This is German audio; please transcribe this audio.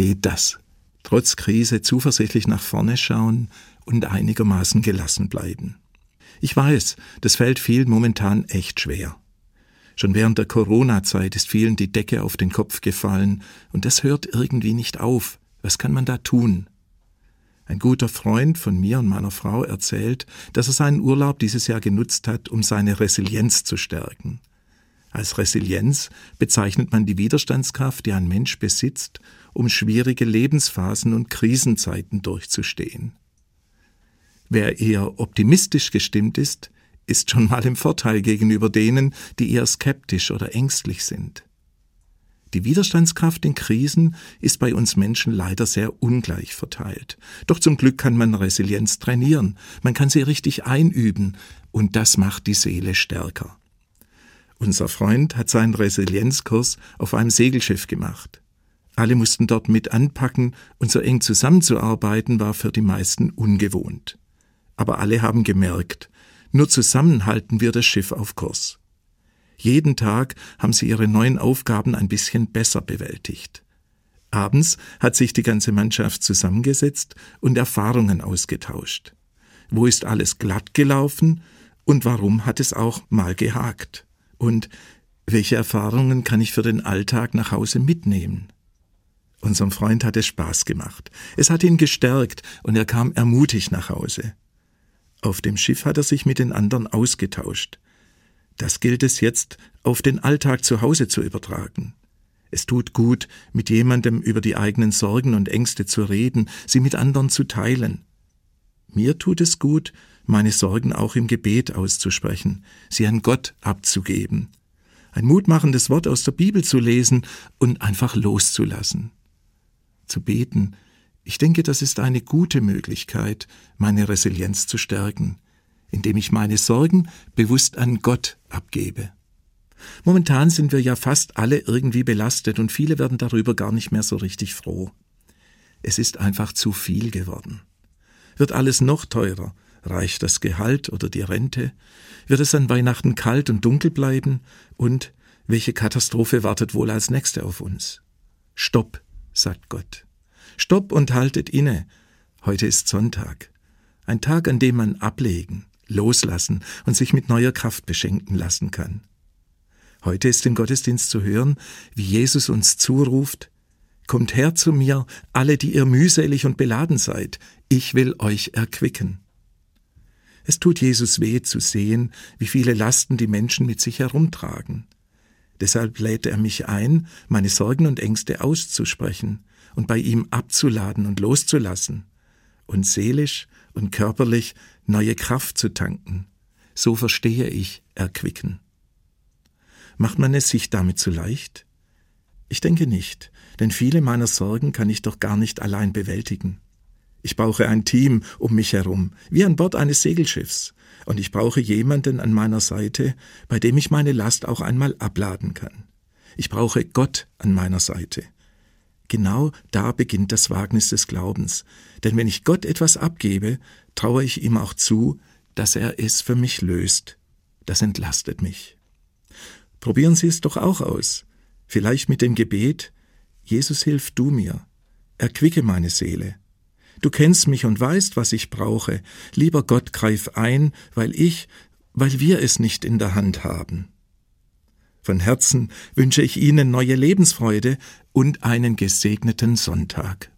geht das. Trotz Krise zuversichtlich nach vorne schauen und einigermaßen gelassen bleiben. Ich weiß, das fällt vielen momentan echt schwer. Schon während der Corona-Zeit ist vielen die Decke auf den Kopf gefallen, und das hört irgendwie nicht auf. Was kann man da tun? Ein guter Freund von mir und meiner Frau erzählt, dass er seinen Urlaub dieses Jahr genutzt hat, um seine Resilienz zu stärken. Als Resilienz bezeichnet man die Widerstandskraft, die ein Mensch besitzt, um schwierige Lebensphasen und Krisenzeiten durchzustehen. Wer eher optimistisch gestimmt ist, ist schon mal im Vorteil gegenüber denen, die eher skeptisch oder ängstlich sind. Die Widerstandskraft in Krisen ist bei uns Menschen leider sehr ungleich verteilt. Doch zum Glück kann man Resilienz trainieren, man kann sie richtig einüben, und das macht die Seele stärker. Unser Freund hat seinen Resilienzkurs auf einem Segelschiff gemacht. Alle mussten dort mit anpacken, und so eng zusammenzuarbeiten war für die meisten ungewohnt. Aber alle haben gemerkt, nur zusammen halten wir das Schiff auf Kurs. Jeden Tag haben sie ihre neuen Aufgaben ein bisschen besser bewältigt. Abends hat sich die ganze Mannschaft zusammengesetzt und Erfahrungen ausgetauscht. Wo ist alles glatt gelaufen und warum hat es auch mal gehakt? Und welche Erfahrungen kann ich für den Alltag nach Hause mitnehmen? Unserem Freund hat es Spaß gemacht. Es hat ihn gestärkt und er kam ermutigt nach Hause. Auf dem Schiff hat er sich mit den anderen ausgetauscht. Das gilt es jetzt auf den Alltag zu Hause zu übertragen. Es tut gut, mit jemandem über die eigenen Sorgen und Ängste zu reden, sie mit anderen zu teilen. Mir tut es gut, meine Sorgen auch im Gebet auszusprechen, sie an Gott abzugeben, ein mutmachendes Wort aus der Bibel zu lesen und einfach loszulassen. Zu beten, ich denke, das ist eine gute Möglichkeit, meine Resilienz zu stärken, indem ich meine Sorgen bewusst an Gott abgebe. Momentan sind wir ja fast alle irgendwie belastet und viele werden darüber gar nicht mehr so richtig froh. Es ist einfach zu viel geworden. Wird alles noch teurer? Reicht das Gehalt oder die Rente? Wird es an Weihnachten kalt und dunkel bleiben? Und welche Katastrophe wartet wohl als nächste auf uns? Stopp, sagt Gott. Stopp und haltet inne. Heute ist Sonntag. Ein Tag, an dem man ablegen, loslassen und sich mit neuer Kraft beschenken lassen kann. Heute ist im Gottesdienst zu hören, wie Jesus uns zuruft, Kommt her zu mir, alle, die ihr mühselig und beladen seid, ich will euch erquicken. Es tut Jesus weh zu sehen, wie viele Lasten die Menschen mit sich herumtragen. Deshalb lädt er mich ein, meine Sorgen und Ängste auszusprechen und bei ihm abzuladen und loszulassen und seelisch und körperlich neue Kraft zu tanken. So verstehe ich erquicken. Macht man es sich damit zu leicht? Ich denke nicht, denn viele meiner Sorgen kann ich doch gar nicht allein bewältigen. Ich brauche ein Team um mich herum, wie an Bord eines Segelschiffs, und ich brauche jemanden an meiner Seite, bei dem ich meine Last auch einmal abladen kann. Ich brauche Gott an meiner Seite. Genau da beginnt das Wagnis des Glaubens, denn wenn ich Gott etwas abgebe, traue ich ihm auch zu, dass er es für mich löst. Das entlastet mich. Probieren Sie es doch auch aus. Vielleicht mit dem Gebet, Jesus hilf du mir, erquicke meine Seele. Du kennst mich und weißt, was ich brauche. Lieber Gott, greif ein, weil ich, weil wir es nicht in der Hand haben. Von Herzen wünsche ich Ihnen neue Lebensfreude und einen gesegneten Sonntag.